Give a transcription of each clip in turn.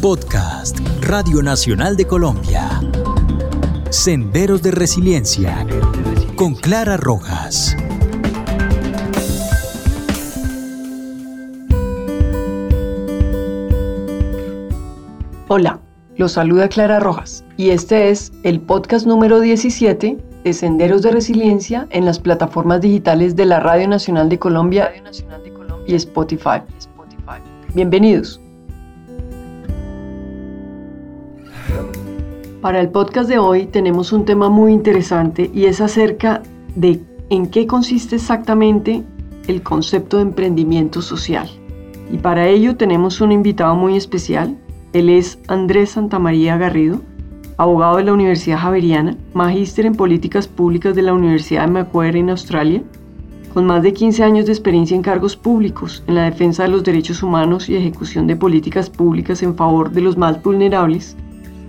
Podcast Radio Nacional de Colombia. Senderos de Resiliencia con Clara Rojas. Hola, los saluda Clara Rojas y este es el podcast número 17 de Senderos de Resiliencia en las plataformas digitales de la Radio Nacional de Colombia y Spotify. Bienvenidos. Para el podcast de hoy tenemos un tema muy interesante y es acerca de en qué consiste exactamente el concepto de emprendimiento social. Y para ello tenemos un invitado muy especial. Él es Andrés Santamaría Garrido, abogado de la Universidad Javeriana, magíster en políticas públicas de la Universidad de Macquarie en Australia, con más de 15 años de experiencia en cargos públicos en la defensa de los derechos humanos y ejecución de políticas públicas en favor de los más vulnerables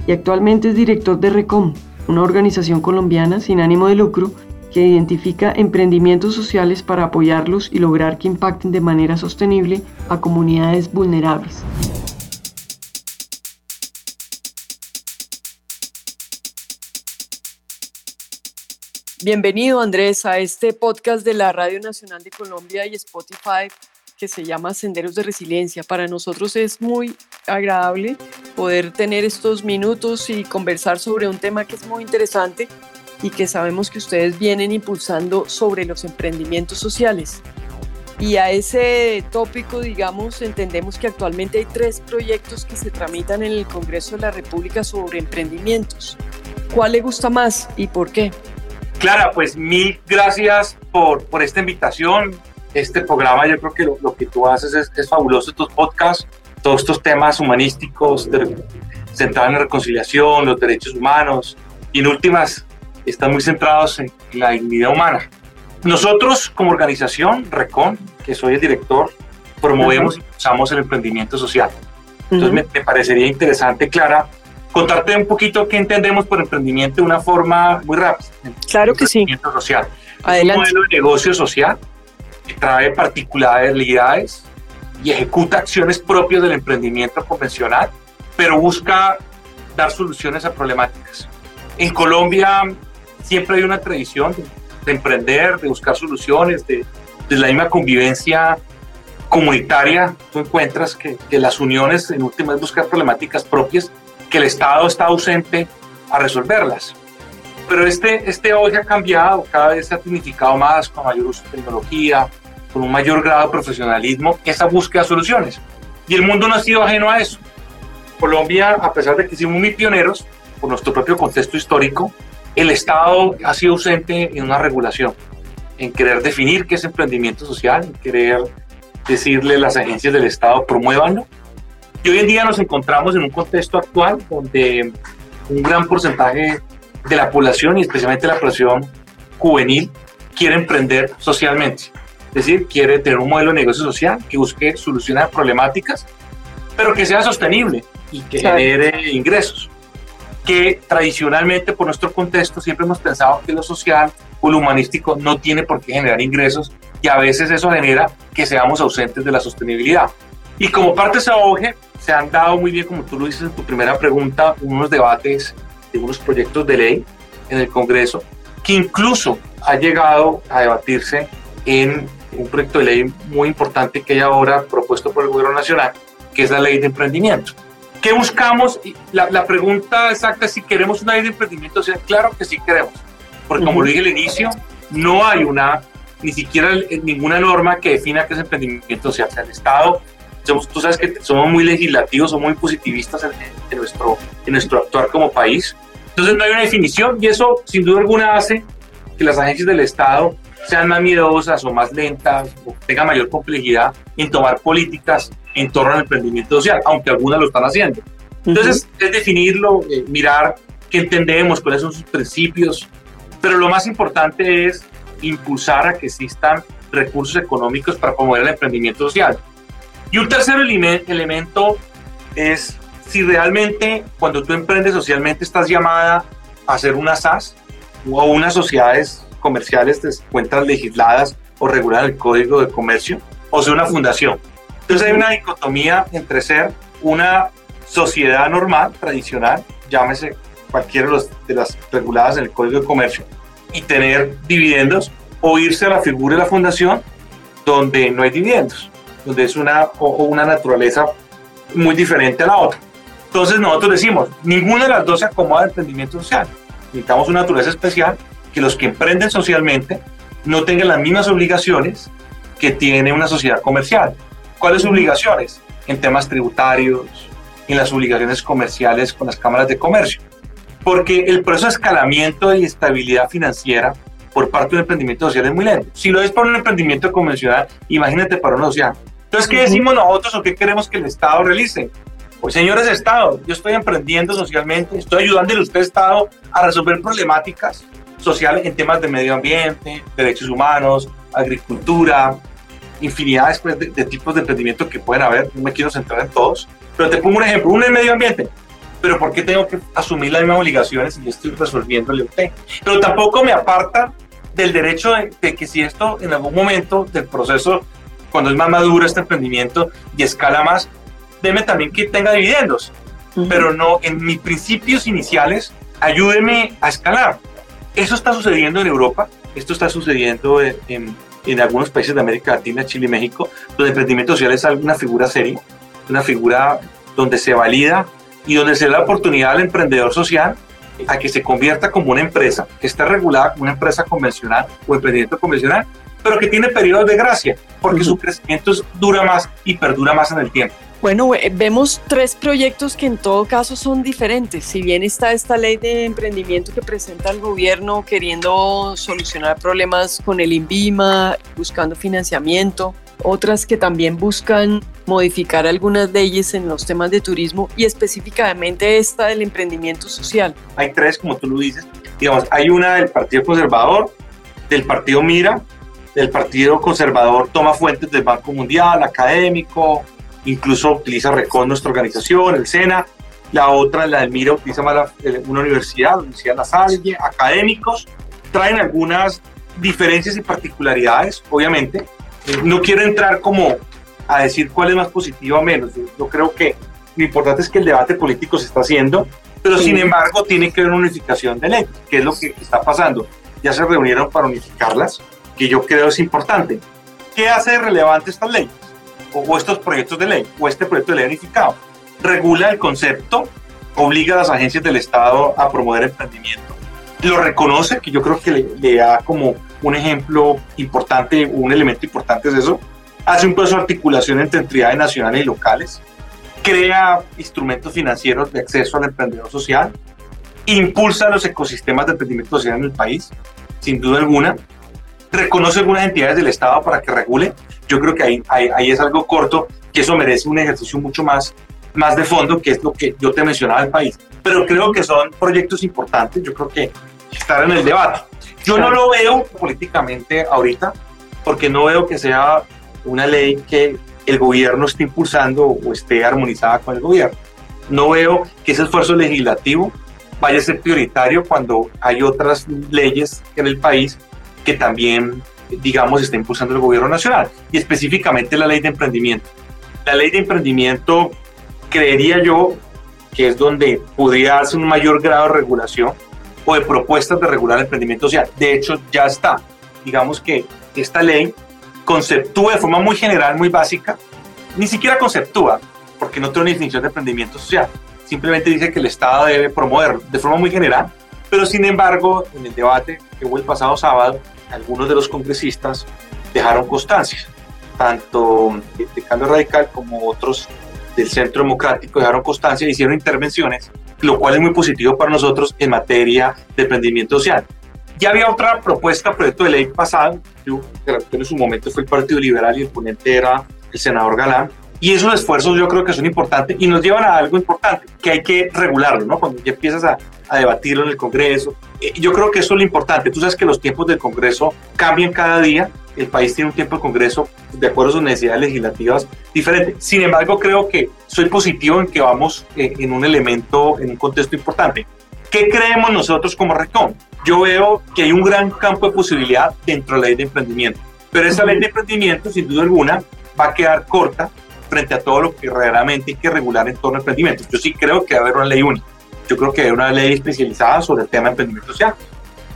y actualmente es director de RECOM, una organización colombiana sin ánimo de lucro que identifica emprendimientos sociales para apoyarlos y lograr que impacten de manera sostenible a comunidades vulnerables. Bienvenido Andrés a este podcast de la Radio Nacional de Colombia y Spotify que se llama Senderos de Resiliencia. Para nosotros es muy agradable poder tener estos minutos y conversar sobre un tema que es muy interesante y que sabemos que ustedes vienen impulsando sobre los emprendimientos sociales. Y a ese tópico, digamos, entendemos que actualmente hay tres proyectos que se tramitan en el Congreso de la República sobre emprendimientos. ¿Cuál le gusta más y por qué? Clara, pues mil gracias por, por esta invitación este programa, yo creo que lo, que tú haces es, fabuloso, tus podcasts, todos estos temas humanísticos centrados en la reconciliación, los derechos humanos, y en últimas, están muy centrados en, la dignidad humana. Nosotros como organización, RECON, que soy el director, promovemos y usamos el emprendimiento social. Entonces me, me, parecería interesante, Clara, contarte un poquito qué entendemos por emprendimiento de una forma muy rápida. Claro que sí. social. Adelante. Es un modelo de negocio social trae particularidades y ejecuta acciones propias del emprendimiento convencional, pero busca dar soluciones a problemáticas. En Colombia siempre hay una tradición de, emprender, de buscar soluciones, de, de, la misma convivencia comunitaria. Tú encuentras que, que las uniones en última es buscar problemáticas propias que el Estado está ausente a resolverlas. Pero este, este hoy ha cambiado, cada vez se ha significado más con mayor uso de tecnología, con un mayor grado de profesionalismo, esa búsqueda de soluciones. Y el mundo no ha sido ajeno a eso. Colombia, a pesar de que fuimos muy pioneros, por nuestro propio contexto histórico, el Estado ha sido ausente en una regulación, en querer definir qué es emprendimiento social, en querer decirle a las agencias del Estado promuévanlo. Y hoy en día nos encontramos en un contexto actual donde un gran porcentaje de la población y especialmente la población juvenil quiere emprender socialmente. Es decir, quiere tener un modelo de negocio social que busque solucionar problemáticas, pero que sea sostenible y que genere ingresos. Que tradicionalmente, por nuestro contexto, siempre hemos pensado que lo social o lo humanístico no tiene por qué generar ingresos y a veces eso genera que seamos ausentes de la sostenibilidad. Y como parte de ese auge, se han dado muy bien, como tú lo dices en tu primera pregunta, unos debates de unos proyectos de ley en el Congreso que incluso ha llegado a debatirse en un proyecto de ley muy importante que hay ahora propuesto por el Gobierno Nacional, que es la ley de emprendimiento. ¿Qué buscamos? La, la pregunta exacta es si queremos una ley de emprendimiento social. Claro que sí queremos, porque como lo dije al inicio, no hay una, ni siquiera ninguna norma que defina qué es emprendimiento. O sea, el Estado, tú sabes que somos muy legislativos, somos muy positivistas en, nuestro, en nuestro actuar como país. Entonces no hay una definición y eso sin duda alguna hace que las agencias del Estado sean más miedosas o más lentas o tengan mayor complejidad en tomar políticas en torno al emprendimiento social, aunque algunas lo están haciendo. Entonces, es definirlo, eh, mirar qué entendemos, cuáles son sus principios, pero lo más importante es impulsar a que existan recursos económicos para promover el emprendimiento social. Y un tercer elemento es si realmente cuando tú emprendes socialmente estás llamada a hacer una SAS o unas sociedades comerciales de cuentas legisladas o regular el Código de Comercio, o sea, una fundación. Entonces hay una dicotomía entre ser una sociedad normal, tradicional, llámese cualquiera de, las reguladas en el Código de Comercio, y tener dividendos o irse a la figura de la fundación donde no hay dividendos, donde es una, o una naturaleza muy diferente a la otra. Entonces nosotros decimos, ninguna de las dos se acomoda al emprendimiento social. Necesitamos una naturaleza especial que los que emprenden socialmente no tengan las mismas obligaciones que tiene una sociedad comercial. ¿Cuáles obligaciones? En temas tributarios, en las obligaciones comerciales con las cámaras de comercio. Porque el proceso de escalamiento y estabilidad financiera por parte de un emprendimiento social es muy lento. Si lo es para un emprendimiento convencional, imagínate para una social. Entonces, ¿qué decimos nosotros o qué queremos que el Estado realice? Pues señores Estado, yo estoy emprendiendo socialmente, estoy ayudándole a usted Estado a resolver problemáticas sociales en temas de medio ambiente, derechos humanos, agricultura, infinidad de, de, tipos de emprendimiento que pueden haber, no me quiero centrar en todos, pero te pongo un ejemplo, uno en medio ambiente, pero ¿por qué tengo que asumir las mismas obligaciones si yo estoy resolviéndole a usted? Pero tampoco me aparta del derecho de, que si esto en algún momento del proceso, cuando es más maduro este emprendimiento y escala más, deme también que tenga dividendos, pero no en mis principios iniciales, ayúdeme a escalar. Eso está sucediendo en Europa, esto está sucediendo en, en, algunos países de América Latina, Chile y México, donde el emprendimiento social es una figura seria, una figura donde se valida y donde se da la oportunidad al emprendedor social a que se convierta como una empresa que está regulada como una empresa convencional o emprendimiento convencional, pero que tiene periodos de gracia, porque su crecimiento dura más y perdura más en el tiempo. Bueno, eh, vemos tres proyectos que en todo caso son diferentes. Si bien está esta ley de emprendimiento que presenta el gobierno queriendo solucionar problemas con el INVIMA, buscando financiamiento, otras que también buscan modificar algunas leyes en los temas de turismo y específicamente esta del emprendimiento social. Hay tres, como tú lo dices. Digamos, hay una del Partido Conservador, del Partido Mira, del Partido Conservador toma fuentes del Banco Mundial, académico, incluso utiliza RECON, nuestra organización, el SENA. La otra, la del MIRA, utiliza más eh, una universidad, la Universidad La Salle, académicos. Traen algunas diferencias y particularidades, obviamente. Eh, no quiero entrar como a decir cuál es más positivo o menos. Yo, creo que lo importante es que el debate político se está haciendo, pero sin embargo tiene que haber una unificación de leyes, que es lo que está pasando. Ya se reunieron para unificarlas, que yo creo es importante. ¿Qué hace relevante estas leyes? O, estos proyectos de ley, o este proyecto de ley unificado. Regula el concepto, obliga a las agencias del Estado a promover emprendimiento. Lo reconoce, que yo creo que le, da como un ejemplo importante, un elemento importante es eso. Hace un proceso de articulación entre entidades nacionales y locales. Crea instrumentos financieros de acceso al emprendedor social. Impulsa los ecosistemas de emprendimiento social en el país, sin duda alguna. Reconoce algunas entidades del Estado para que regule yo creo que ahí, ahí, es algo corto, que eso merece un ejercicio mucho más, más de fondo, que es lo que yo te mencionaba del país. Pero creo que son proyectos importantes, yo creo que estar en el debate. Yo no lo veo políticamente ahorita, porque no veo que sea una ley que el gobierno esté impulsando o esté armonizada con el gobierno. No veo que ese esfuerzo legislativo vaya a ser prioritario cuando hay otras leyes en el país también digamos, está impulsando el gobierno nacional y específicamente la ley de emprendimiento. La ley de emprendimiento, creería yo, que es donde podría darse un mayor grado de regulación o de propuestas de regular el emprendimiento social. De hecho, ya está. Digamos que esta ley conceptúa de forma muy general, muy básica, ni siquiera conceptúa, porque no tiene una definición de emprendimiento social. Simplemente dice que el Estado debe promoverlo de forma muy general, pero sin embargo, en el debate que hubo el pasado sábado, algunos de los congresistas dejaron constancia, tanto de Cambio Radical como otros del Centro Democrático dejaron constancia e hicieron intervenciones, lo cual es muy positivo para nosotros en materia de emprendimiento social. Ya había otra propuesta, proyecto de ley pasado, que en su momento fue el Partido Liberal y el ponente era el senador Galán, y esos esfuerzos yo creo que son importantes y nos llevan a algo importante, que hay que regularlo, ¿no? Cuando ya empiezas a, a debatirlo en el Congreso. Eh, yo creo que eso es lo importante. Tú sabes que los tiempos del Congreso cambian cada día. El país tiene un tiempo de Congreso de acuerdo a sus necesidades legislativas diferentes. Sin embargo, creo que soy positivo en que vamos eh, en un elemento, en un contexto importante. ¿Qué creemos nosotros como recón? Yo veo que hay un gran campo de posibilidad dentro de la ley de emprendimiento. Pero esa ley de emprendimiento, sin duda alguna, va a quedar corta frente a todo lo que realmente hay que regular en torno al emprendimiento. Yo sí creo que debe haber una ley única. Yo creo que hay una ley especializada sobre el tema de emprendimiento social,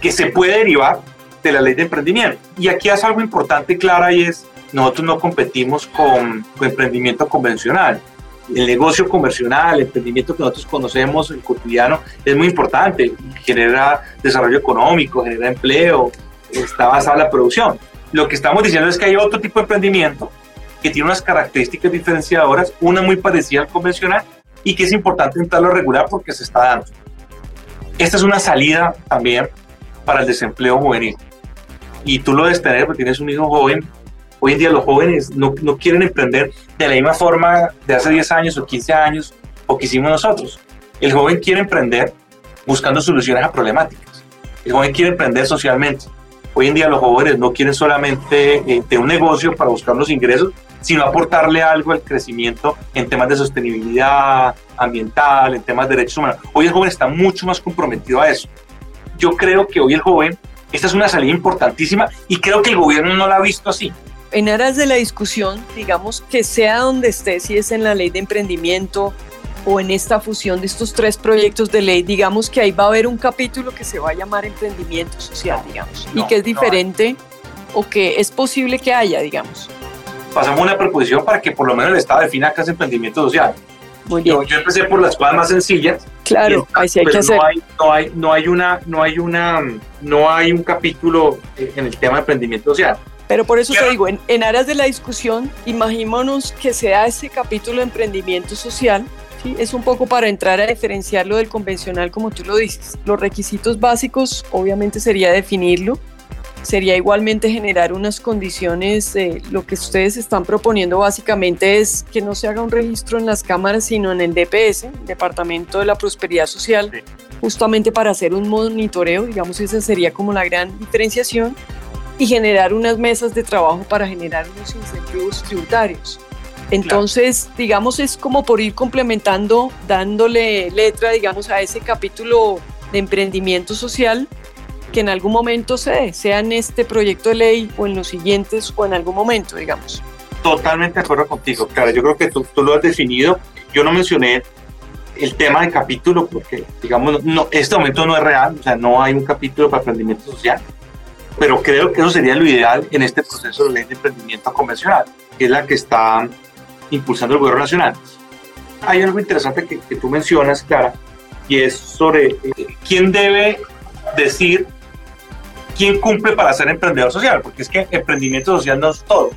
que se puede derivar de la ley de emprendimiento. Y aquí hace algo importante, Clara, y es, nosotros no competimos con, con emprendimiento convencional el negocio convencional, el emprendimiento que nosotros conocemos, el cotidiano, es muy importante. Genera desarrollo económico, genera empleo, está basado en la producción. Lo que estamos diciendo es que hay otro tipo de emprendimiento que tiene unas características diferenciadoras, una muy parecida al convencional y que es importante entrarlo a regular porque se está dando. Esta es una salida también para el desempleo juvenil. Y tú lo debes tener porque tienes un hijo joven Hoy en día los jóvenes no, no quieren emprender de la misma forma de hace 10 años o 15 años o que hicimos nosotros. El joven quiere emprender buscando soluciones a problemáticas. El joven quiere emprender socialmente. Hoy en día los jóvenes no quieren solamente eh, tener un negocio para buscar los ingresos, sino aportarle algo al crecimiento en temas de sostenibilidad ambiental, en temas de derechos humanos. Hoy el joven está mucho más comprometido a eso. Yo creo que hoy el joven, esta es una salida importantísima y creo que el gobierno no la ha visto así en aras de la discusión, digamos que sea donde esté, si es en la ley de emprendimiento o en esta fusión de estos tres proyectos de ley, digamos que ahí va a haber un capítulo que se va a llamar emprendimiento social, digamos, y que es diferente o que es posible que haya, digamos. Pasamos una proposición para que por lo menos el Estado defina qué es emprendimiento social. Muy bien. Yo, empecé por las cosas más sencillas. Claro, ahí sí hay que hacer. No hay, no hay, no hay una, no hay una, no hay un capítulo en el tema de emprendimiento social. Pero por eso te digo, en, aras de la discusión, imaginémonos que sea ese capítulo de emprendimiento social, ¿sí? es un poco para entrar a diferenciarlo del convencional como tú lo dices. Los requisitos básicos obviamente sería definirlo, sería igualmente generar unas condiciones, lo que ustedes están proponiendo básicamente es que no se haga un registro en las cámaras, sino en el DPS, Departamento de la Prosperidad Social, justamente para hacer un monitoreo, digamos, esa sería como la gran diferenciación y generar unas mesas de trabajo para generar unos incentivos tributarios. Entonces, digamos, es como por ir complementando, dándole letra, digamos, a ese capítulo de emprendimiento social que en algún momento se dé, sea en este proyecto de ley o en los siguientes o en algún momento, digamos. Totalmente de acuerdo contigo, claro. Yo creo que tú, tú lo has definido. Yo no mencioné el tema del capítulo porque, digamos, no, este momento no es real, o sea, no hay un capítulo para emprendimiento social pero creo que eso sería lo ideal en este proceso de ley de emprendimiento convencional, que es la que está impulsando el gobierno nacional. Hay algo interesante que, tú mencionas, Clara, y es sobre eh, quién debe decir quién cumple para ser emprendedor social, porque es que emprendimiento social no es todo.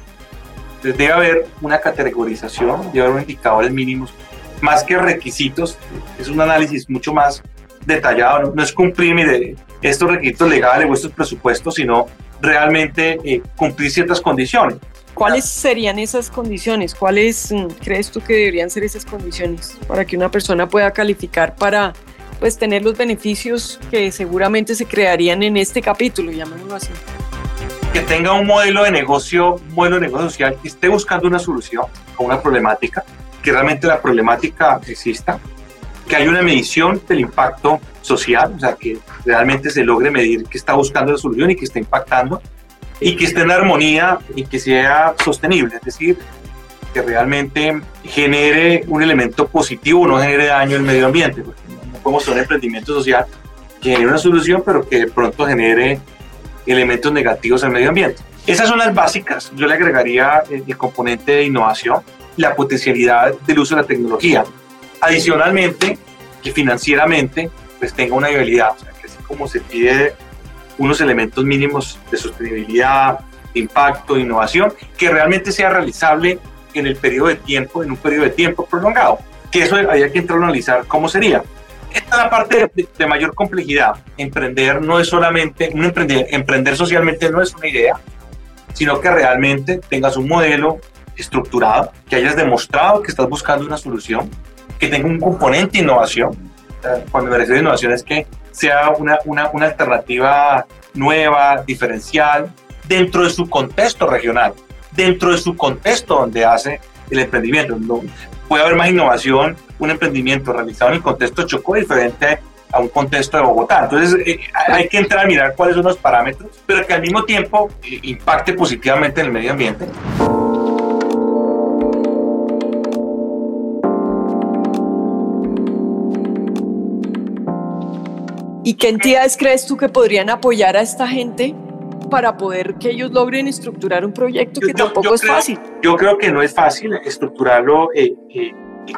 Entonces debe haber una categorización, debe haber indicadores mínimos, más que requisitos, es un análisis mucho más detallado, no, es cumplir de estos requisitos legales o estos presupuestos, sino realmente eh, cumplir ciertas condiciones. ¿Cuáles serían esas condiciones? ¿Cuáles mm, crees tú que deberían ser esas condiciones para que una persona pueda calificar para pues tener los beneficios que seguramente se crearían en este capítulo, llamémoslo así? Que tenga un modelo de negocio, un modelo de negocio social, que esté buscando una solución a una problemática, que realmente la problemática exista, que haya una medición del impacto social, o sea, que realmente se logre medir que está buscando la solución y que está impactando, y que esté en armonía y que sea sostenible, es decir, que realmente genere un elemento positivo, no genere daño al medio ambiente, porque podemos tener un emprendimiento social que genere una solución, pero que de pronto genere elementos negativos al medio ambiente. Esas son las básicas. Yo le agregaría el componente de innovación, la potencialidad del uso de la tecnología. Adicionalmente, que financieramente pues tenga una viabilidad, o sea, que así como se pide unos elementos mínimos de sostenibilidad, de impacto, de innovación, que realmente sea realizable en el periodo de tiempo, en un periodo de tiempo prolongado. Que eso había que entrar a analizar cómo sería. Esta es la parte de, mayor complejidad. Emprender no es solamente, un emprender, emprender socialmente no es una idea, sino que realmente tengas un modelo estructurado, que hayas demostrado que estás buscando una solución, que tenga un componente de innovación. Cuando me refiero a innovación es que sea una, una, una alternativa nueva, diferencial, dentro de su contexto regional, dentro de su contexto donde hace el emprendimiento. No, puede haber más innovación, un emprendimiento realizado en el contexto Chocó diferente a un contexto de Bogotá. Entonces eh, eh, hay que entrar a mirar cuáles son los parámetros, pero que al mismo tiempo eh, impacte positivamente en el medio ambiente. ¿Y qué entidades crees tú que podrían apoyar a esta gente para poder que ellos logren estructurar un proyecto que tampoco es fácil? Yo creo que no es fácil estructurarlo. Eh, eh,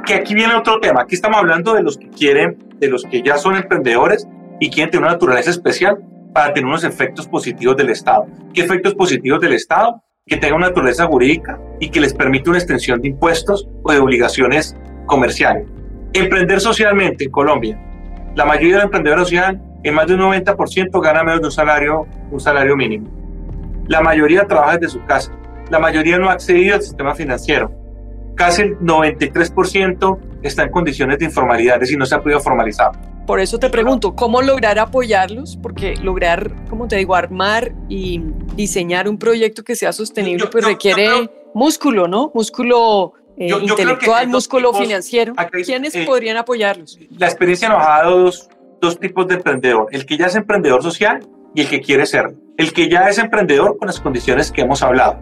que aquí viene otro tema. Aquí estamos hablando de los que quieren, de los que ya son emprendedores y quieren tener una naturaleza especial para tener unos efectos positivos del Estado. ¿Qué efectos positivos del Estado? Que tenga una naturaleza jurídica y que les permita una extensión de impuestos o de obligaciones comerciales. Emprender socialmente en Colombia. La mayoría de los emprendedores sociales, en más de un 90%, gana menos de un salario, un salario mínimo. La mayoría trabaja desde su casa. La mayoría no ha accedido al sistema financiero. Casi el 93% está en condiciones de informalidad, es decir, no se ha podido formalizar. Por eso te pregunto, ¿cómo lograr apoyarlos? Porque lograr, como te digo, armar y diseñar un proyecto que sea sostenible, pues requiere músculo, ¿no? Músculo eh, intelectual, músculo financiero. ¿Quiénes eh, podrían apoyarlos? La experiencia nos ha dado dos, dos tipos de emprendedor, el que ya es emprendedor social y el que quiere ser. El que ya es emprendedor con las condiciones que hemos hablado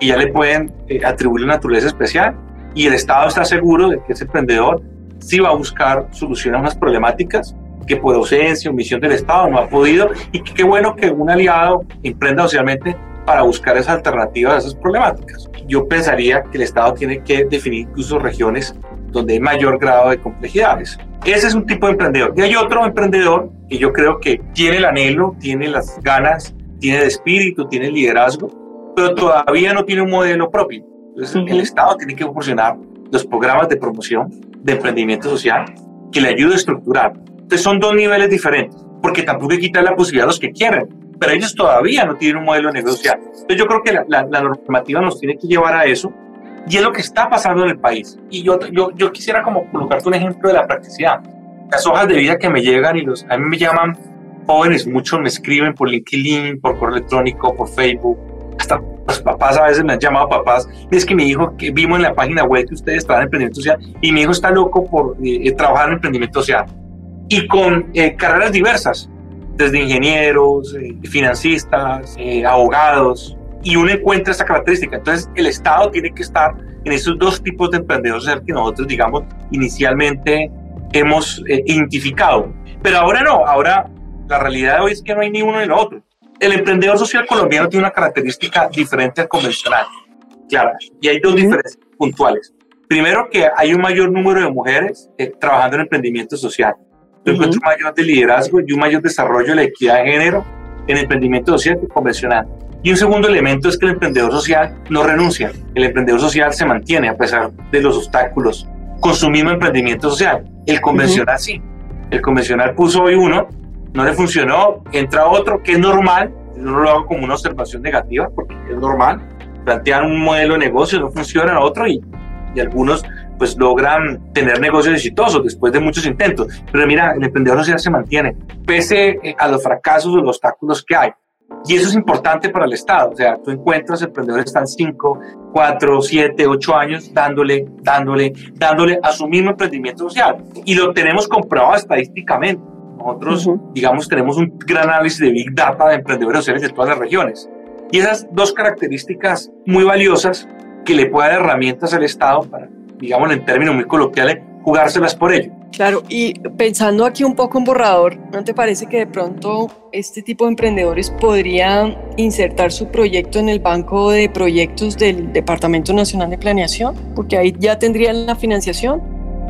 y ya le pueden eh, atribuir una naturaleza especial y el Estado está seguro de que ese emprendedor sí va a buscar soluciones a unas problemáticas que por ausencia o misión del Estado no ha podido y qué bueno que un aliado emprenda socialmente para buscar esas alternativas a esas problemáticas. Yo pensaría que el Estado tiene que definir incluso regiones donde hay mayor grado de complejidades. Ese es un tipo de emprendedor. Y hay otro emprendedor que yo creo que tiene el anhelo, tiene las ganas, tiene el espíritu, tiene el liderazgo, pero todavía no tiene un modelo propio. Entonces, el Estado tiene que proporcionar los programas de promoción de emprendimiento social que le ayude a estructurar. Entonces son dos niveles diferentes, porque tampoco hay que quitar la posibilidad a los que quieren, pero ellos todavía no tienen un modelo de negocio social. Entonces yo creo que la, la, normativa nos tiene que llevar a eso y es lo que está pasando en el país. Y yo, yo, yo quisiera como colocarte un ejemplo de la practicidad. Las hojas de vida que me llegan y los, a mí me llaman jóvenes, muchos me escriben por LinkedIn, por correo electrónico, por Facebook, hasta los papás a veces me han llamado papás, es que mi hijo, que vimos en la página web que ustedes estaban en emprendimiento social, y mi hijo está loco por eh, eh, trabajar en emprendimiento social. Y con eh, carreras diversas, desde ingenieros, financistas, abogados, y uno encuentra esa característica. Entonces, el Estado tiene que estar en esos dos tipos de emprendedores que nosotros, digamos, inicialmente hemos identificado. Pero ahora no, ahora la realidad de hoy es que no hay ni uno ni el otro el emprendedor social colombiano tiene una característica diferente al convencional, claro, y hay dos diferencias puntuales. Primero, que hay un mayor número de mujeres eh, trabajando en emprendimiento social. Yo encuentro un mayor de liderazgo y un mayor desarrollo de la equidad de género en emprendimiento social que convencional. Y un segundo elemento es que el emprendedor social no renuncia. El emprendedor social se mantiene a pesar de los obstáculos con su mismo emprendimiento social. El convencional sí. El convencional puso hoy uno no le funcionó, entra otro, que es normal, no lo hago como una observación negativa, porque es normal, plantean un modelo de negocio, no funciona otro y, y algunos pues logran tener negocios exitosos después de muchos intentos. Pero mira, el emprendedor social se mantiene, pese eh, a los fracasos o los obstáculos que hay. Y eso es importante para el Estado. O sea, tú encuentras emprendedores que están 5, 4, 7, 8 años dándole, dándole, dándole a su mismo emprendimiento social. Y lo tenemos comprobado estadísticamente. Nosotros, digamos, tenemos un gran análisis de Big Data de emprendedores sociales de todas las regiones. Y esas dos características muy valiosas que le puede dar herramientas al Estado para, digamos, en términos muy coloquiales, jugárselas por ello. Claro, y pensando aquí un poco en borrador, ¿no te parece que de pronto este tipo de emprendedores podrían insertar su proyecto en el banco de proyectos del Departamento Nacional de Planeación? Porque ahí ya tendrían la financiación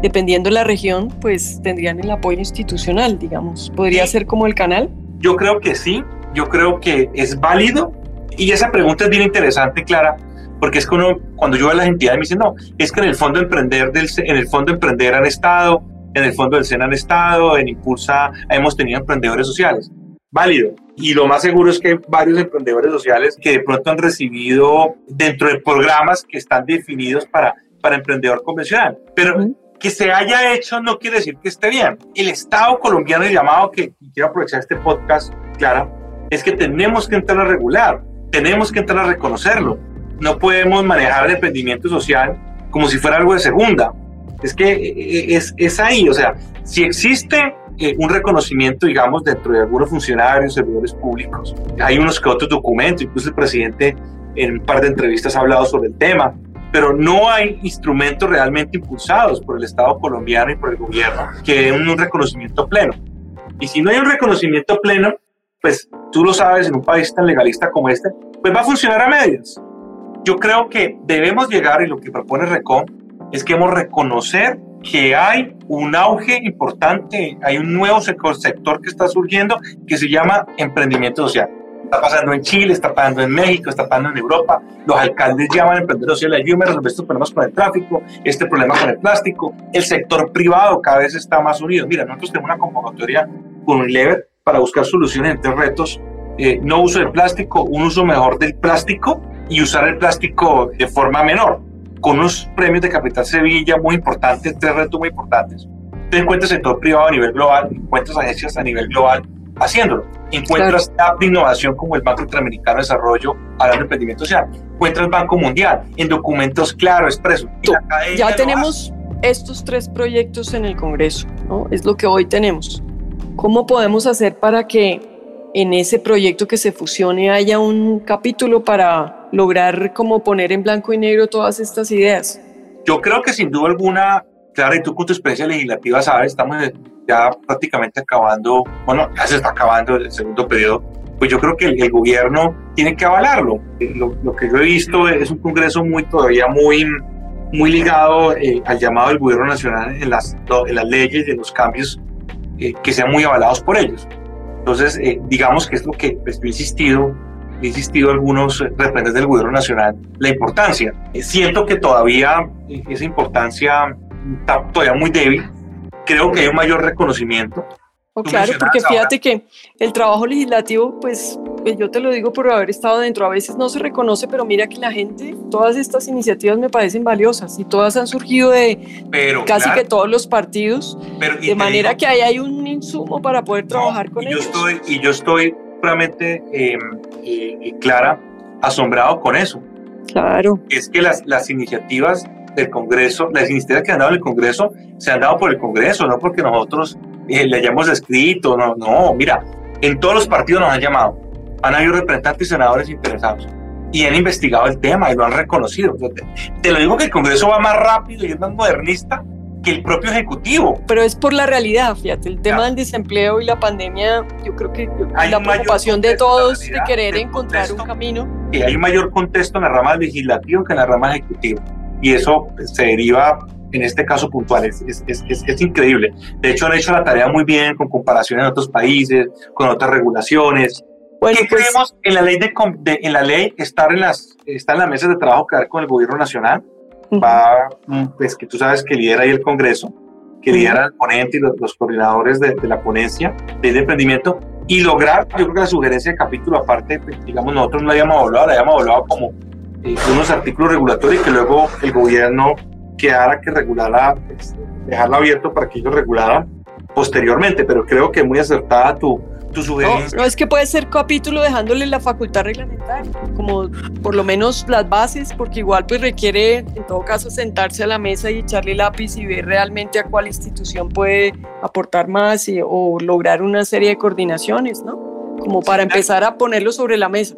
dependiendo de la región, pues tendrían el apoyo institucional, digamos. ¿Podría ser como el canal? Yo creo que sí, yo creo que es válido. Y esa pregunta es bien interesante, Clara, porque es que cuando yo veo a las entidades me dicen, no, es que en el fondo emprender, del, en el fondo emprender han estado, en el fondo del SENA han estado, en Impulsa hemos tenido emprendedores sociales. Válido. Y lo más seguro es que hay varios emprendedores sociales que de pronto han recibido dentro de programas que están definidos para, para emprendedor convencional. Pero que se haya hecho no quiere decir que esté bien. El Estado colombiano, el llamado que quiero aprovechar este podcast, Clara, es que tenemos que entrar a regular, tenemos que entrar a reconocerlo. No podemos manejar el emprendimiento social como si fuera algo de segunda. Es que eh, eh, es, es ahí, o sea, si existe eh, un reconocimiento, digamos, dentro de algunos funcionarios, servidores públicos, hay unos que otros documentos, incluso el presidente en un par de entrevistas ha hablado sobre el tema, pero no hay instrumentos realmente impulsados por el Estado colombiano y por el gobierno que den un reconocimiento pleno. Y si no hay un reconocimiento pleno, pues tú lo sabes, en un país tan legalista como este, pues va a funcionar a medias. Yo creo que debemos llegar, y lo que propone RECOM, es que hemos reconocer que hay un auge importante, hay un nuevo sector que está surgiendo que se llama emprendimiento social. Está pasando en Chile, está pasando en México, está pasando en Europa. Los alcaldes llaman emprendedores sociales, ayúdenme a resolver estos problemas con el tráfico, este problema con el plástico. El sector privado cada vez está más unido. Mira, nosotros tenemos una convocatoria con Unilever para buscar soluciones entre retos. Eh, no uso del plástico, un uso mejor del plástico y usar el plástico de forma menor con unos premios de Capital Sevilla muy importantes, tres retos muy importantes. Te encuentras sector privado a nivel global, encuentras agencias a nivel global haciéndolo. Encuentras claro. de innovación como el Banco Interamericano de Desarrollo hablando de emprendimiento social. Encuentras el Banco Mundial en documentos claros, expresos. Ya tenemos estos tres proyectos en el Congreso, ¿no? Es lo que hoy tenemos. ¿Cómo podemos hacer para que en ese proyecto que se fusione haya un capítulo para lograr como poner en blanco y negro todas estas ideas? Yo creo que sin duda alguna, Clara, y tú con tu experiencia legislativa sabes, estamos ya prácticamente acabando, bueno, ya se está acabando el segundo periodo, pues yo creo que el, gobierno tiene que avalarlo. Eh, lo, lo, que yo he visto es un Congreso muy todavía muy, muy ligado eh, al llamado del gobierno nacional en las, en las leyes en los cambios eh, que sean muy avalados por ellos. Entonces, eh, digamos que es lo que pues, he insistido, he insistido algunos representantes del gobierno nacional, la importancia. Eh, siento que todavía eh, esa importancia está todavía muy débil. Creo que hay un mayor reconocimiento. Oh, claro, porque fíjate que el trabajo legislativo, pues yo te lo digo por haber estado dentro, a veces no se reconoce, pero mira que la gente, todas estas iniciativas me parecen valiosas y todas han surgido de casi que todos los partidos, de manera que ahí hay un insumo para poder trabajar con y ellos. Yo estoy, y yo estoy realmente eh, clara, asombrado con eso. Claro. Es que las, las iniciativas del Congreso, las iniciativas que han dado en el Congreso, se han dado por el Congreso, no porque nosotros eh, le hayamos escrito, no, no, mira, en todos los partidos nos han llamado han habido representantes y senadores interesados y han investigado el tema y lo han reconocido. Te, lo digo que el Congreso va más rápido y es más modernista que el propio Ejecutivo. Pero es por la realidad, fíjate, el tema del desempleo y la pandemia, yo creo que hay la preocupación de todos de querer encontrar un camino. Y hay un mayor contexto en la rama legislativa que en la rama ejecutiva. Y eso se deriva en este caso puntual. Es, es, es, es, increíble. De hecho, han hecho la tarea muy bien con comparación en otros países, con otras regulaciones. Bueno, ¿Qué pues, creemos en la ley de, en la ley estar en las está en las mesas de trabajo que con el gobierno nacional? Va, mm, pues que tú sabes que lidera ahí el Congreso, que lidera el ponente y los, coordinadores de, la ponencia de emprendimiento y lograr, yo creo que la sugerencia de capítulo aparte, pues, digamos, nosotros no la habíamos hablado, la habíamos hablado como eh, unos artículos regulatorios que luego el gobierno quedara que regulara, pues, dejarlo abierto para que ellos regularan posteriormente, pero creo que muy acertada tu, no, es que puede ser capítulo dejándole la facultad reglamentaria, como por lo menos las bases, porque igual pues requiere en todo caso sentarse a la mesa y echarle lápiz y ver realmente a cuál institución puede aportar más o lograr una serie de coordinaciones, ¿no? Como para empezar a ponerlo sobre la mesa.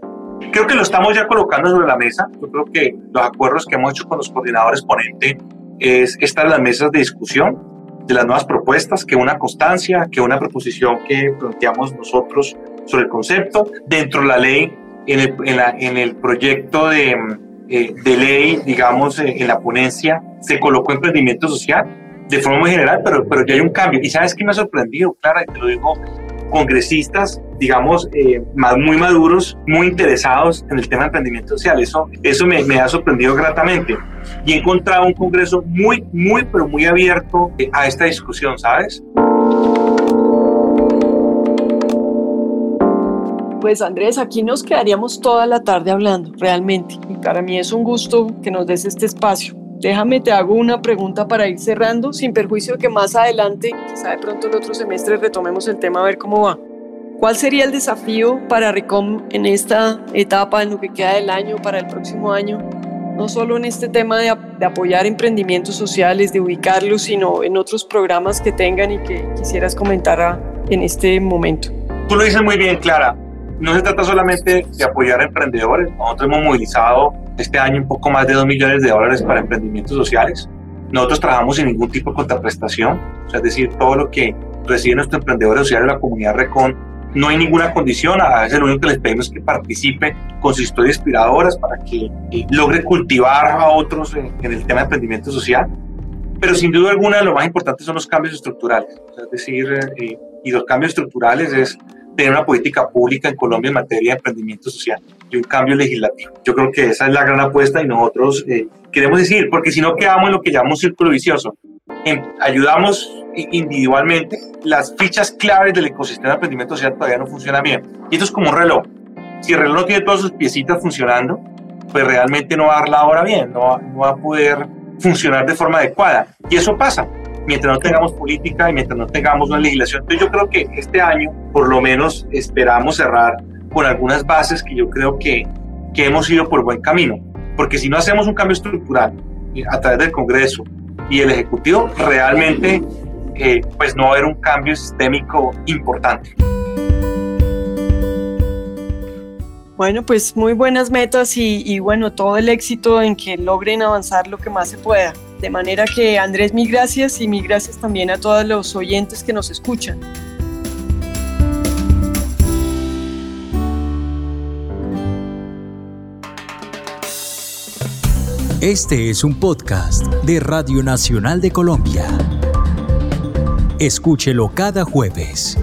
Creo que lo estamos ya colocando sobre la mesa. Yo creo que los acuerdos que hemos hecho con los coordinadores ponente es estar en las mesas de discusión de las nuevas propuestas, que una constancia, que una proposición que planteamos nosotros sobre el concepto. Dentro de la ley, en el, en la, en el proyecto de, eh, de, ley, digamos, eh, en la ponencia, se colocó emprendimiento social de forma muy general, pero, pero ya hay un cambio. Y sabes qué me ha sorprendido, Clara, y te lo digo congresistas, digamos, eh, muy maduros, muy interesados en el tema de emprendimiento social. Eso, eso me, me, ha sorprendido gratamente. Y he encontrado un congreso muy, muy, pero muy abierto eh, a esta discusión, ¿sabes? Pues Andrés, aquí nos quedaríamos toda la tarde hablando, realmente. Y para mí es un gusto que nos des este espacio. Déjame, te hago una pregunta para ir cerrando, sin perjuicio de que más adelante, quizá de pronto el otro semestre, retomemos el tema a ver cómo va. ¿Cuál sería el desafío para RICOM en esta etapa, en lo que queda del año, para el próximo año? No solo en este tema de, de apoyar emprendimientos sociales, de ubicarlos, sino en otros programas que tengan y que quisieras comentar en este momento. Tú lo dices muy bien, Clara no se trata solamente de apoyar a emprendedores. Nosotros hemos movilizado este año un poco más de 2 millones de dólares para emprendimientos sociales. Nosotros trabajamos sin ningún tipo de contraprestación, o sea, es decir, todo lo que recibe nuestro emprendedor social de la comunidad Recon, no hay ninguna condición, a veces lo único que les pedimos es que participe con sus historias inspiradoras para que eh, logre cultivar a otros en, el tema de emprendimiento social. Pero sin duda alguna lo más importante son los cambios estructurales, es decir, eh, y los cambios estructurales es tener una política pública en Colombia en materia de emprendimiento social y un cambio legislativo. Yo creo que esa es la gran apuesta y nosotros eh, queremos decir, porque si no quedamos en lo que llamamos círculo vicioso. ayudamos individualmente, las fichas claves del ecosistema de emprendimiento social todavía no funcionan bien. Y esto es como un reloj. Si el reloj no tiene todas sus piecitas funcionando, pues realmente no va a dar la hora bien, no no va a poder funcionar de forma adecuada. Y eso pasa mientras no tengamos política y mientras no tengamos una legislación. Entonces yo creo que este año, por lo menos, esperamos cerrar con algunas bases que yo creo que, que hemos ido por buen camino. Porque si no hacemos un cambio estructural a través del Congreso y el Ejecutivo, realmente eh, pues no va a haber un cambio sistémico importante. Bueno, pues muy buenas metas y, y bueno, todo el éxito en que logren avanzar lo que más se pueda. De manera que Andrés, mil gracias y mil gracias también a todos los oyentes que nos escuchan. Este es un podcast de Radio Nacional de Colombia. Escúchelo cada jueves.